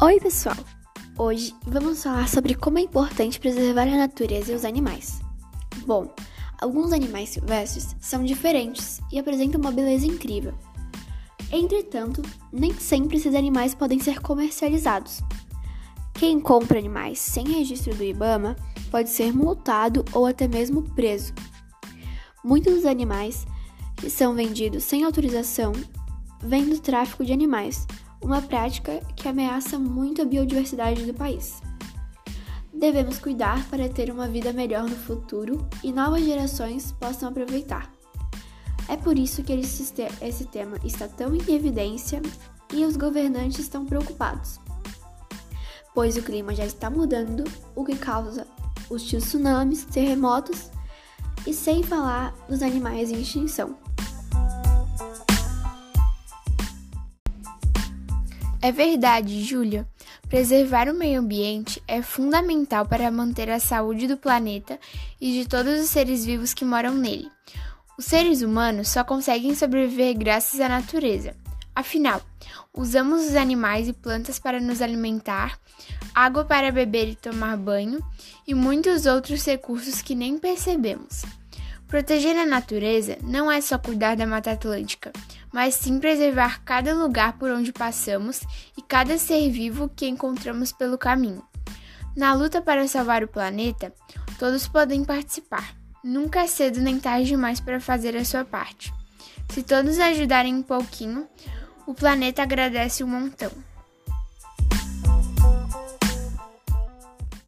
Oi, pessoal! Hoje vamos falar sobre como é importante preservar a natureza e os animais. Bom, alguns animais silvestres são diferentes e apresentam uma beleza incrível. Entretanto, nem sempre esses animais podem ser comercializados. Quem compra animais sem registro do IBAMA pode ser multado ou até mesmo preso. Muitos dos animais que são vendidos sem autorização vêm do tráfico de animais uma prática que ameaça muito a biodiversidade do país. Devemos cuidar para ter uma vida melhor no futuro e novas gerações possam aproveitar. É por isso que esse tema está tão em evidência e os governantes estão preocupados, pois o clima já está mudando, o que causa os tsunamis, terremotos e sem falar dos animais em extinção. É verdade, Júlia. Preservar o meio ambiente é fundamental para manter a saúde do planeta e de todos os seres vivos que moram nele. Os seres humanos só conseguem sobreviver graças à natureza. Afinal, usamos os animais e plantas para nos alimentar, água para beber e tomar banho e muitos outros recursos que nem percebemos. Proteger a natureza não é só cuidar da Mata Atlântica, mas sim preservar cada lugar por onde passamos e cada ser vivo que encontramos pelo caminho. Na luta para salvar o planeta, todos podem participar. Nunca é cedo nem tarde demais para fazer a sua parte. Se todos ajudarem um pouquinho, o planeta agradece um montão.